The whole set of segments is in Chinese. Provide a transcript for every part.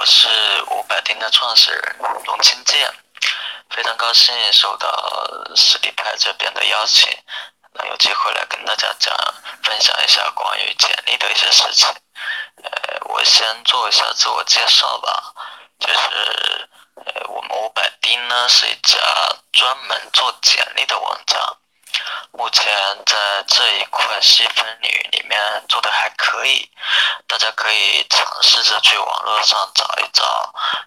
我是五百丁的创始人龙清剑，非常高兴受到实力派这边的邀请，能有机会来跟大家讲分享一下关于简历的一些事情。呃，我先做一下自我介绍吧，就是呃，我们五百丁呢是一家专门做简历的网站。目前在这一块细分领域里面做的还可以，大家可以尝试着去网络上找一找，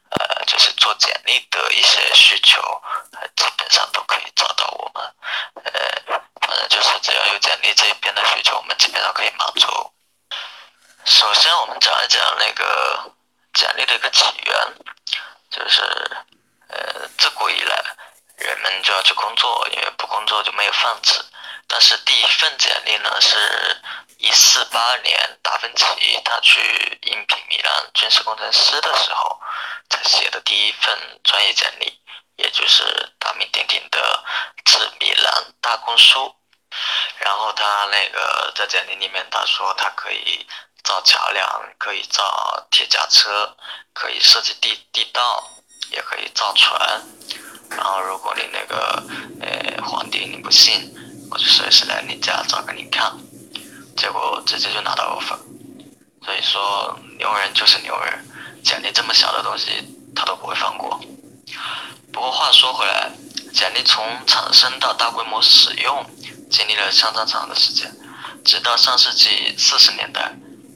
呃，就是做简历的一些需求，基本上都可以找到我们，呃，反正就是只要有简历这一边的需求，我们基本上可以满足。首先，我们讲一讲那个简历的一个起源，就是呃，自古以来。人们就要去工作，因为不工作就没有饭吃。但是第一份简历呢，是一四八年达芬奇他去应聘米兰军事工程师的时候才写的第一份专业简历，也就是大名鼎鼎的《致米兰大公书》。然后他那个在简历里面他说他可以造桥梁，可以造铁甲车，可以设计地地道，也可以造船。然后，如果你那个，呃，皇帝你不信，我就随时来你家找给你看。结果直接就拿到 offer。所以说，牛人就是牛人，简历这么小的东西他都不会放过。不过话说回来，简历从产生到大规模使用，经历了相当长的时间，直到上世纪四十年代。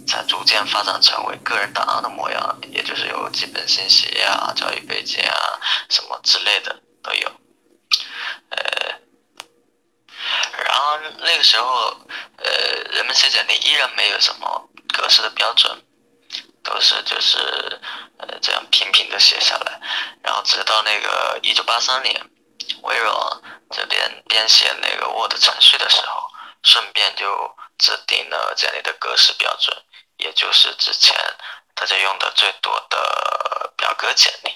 才逐渐发展成为个人档案的模样，也就是有基本信息啊、教育背景啊什么之类的都有。呃，然后那个时候，呃，人们写简历依然没有什么格式的标准，都是就是呃这样平平的写下来。然后直到那个一九八三年，微软这边编写那个 Word 程序的时候，顺便就制定了简历的格式标准。也就是之前大家用的最多的表格简历。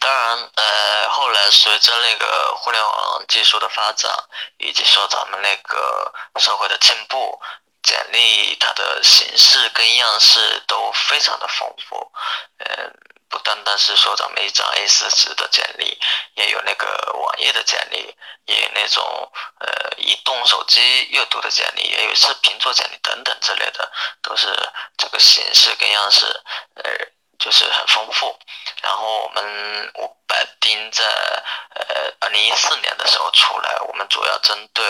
当然，呃，后来随着那个互联网技术的发展，以及说咱们那个社会的进步，简历它的形式跟样式都非常的丰富，嗯。不单单是说咱们一张 A4 纸的简历，也有那个网页的简历，也有那种呃移动手机阅读的简历，也有视频做简历等等之类的，都是这个形式跟样式，呃，就是很丰富。然后我们五百丁在呃二零一四年的时候出来，我们主要针对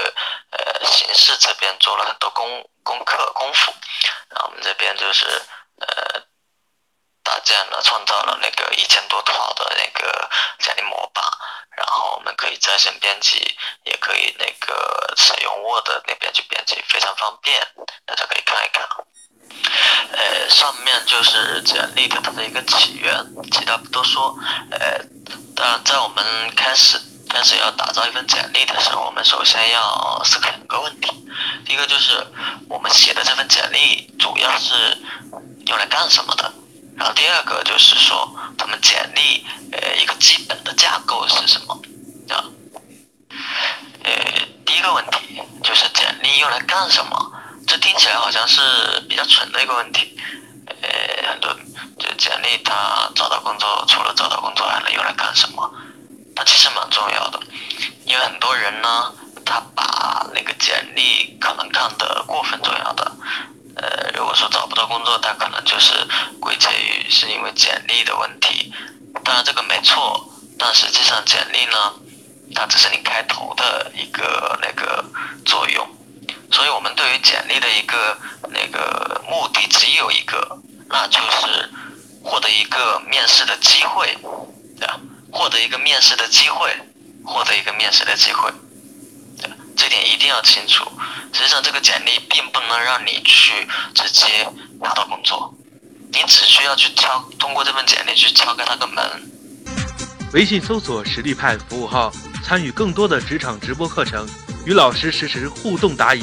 呃形式这边做了很多功功课功夫，然后我们这边就是呃。搭建了、创造了那个一千多套的那个简历模板，然后我们可以在线编辑，也可以那个使用 Word 那边去编辑，非常方便，大家可以看一看。呃，上面就是简历的它的一个起源，其他不多说。呃，当然在我们开始开始要打造一份简历的时候，我们首先要思考两个问题，第一个就是我们写的这份简历主要是用来干什么的？然后第二个就是说，咱们简历呃一个基本的架构是什么？啊，呃，第一个问题就是简历用来干什么？听起来好像是比较蠢的一个问题。呃，很多就简历他找到工作，除了找到工作还能用来干什么？它其实蛮重要的，因为很多人呢，他把那个简历可能看得过分重要的。呃，如果说找不到工作，他可能就是归结于是因为简历的问题。当然这个没错，但实际上简历呢，它只是你开头的一个那个作用。所以我们对于简历的一个那个目的只有一个，那就是获得一个面试的机会，对吧？获得一个面试的机会，获得一个面试的机会。对吧这点一定要清楚。实际上，这个简历并不能让你去直接拿到工作，你只需要去敲，通过这份简历去敲开那个门。微信搜索“实力派”服务号，参与更多的职场直播课程，与老师实时互动答疑。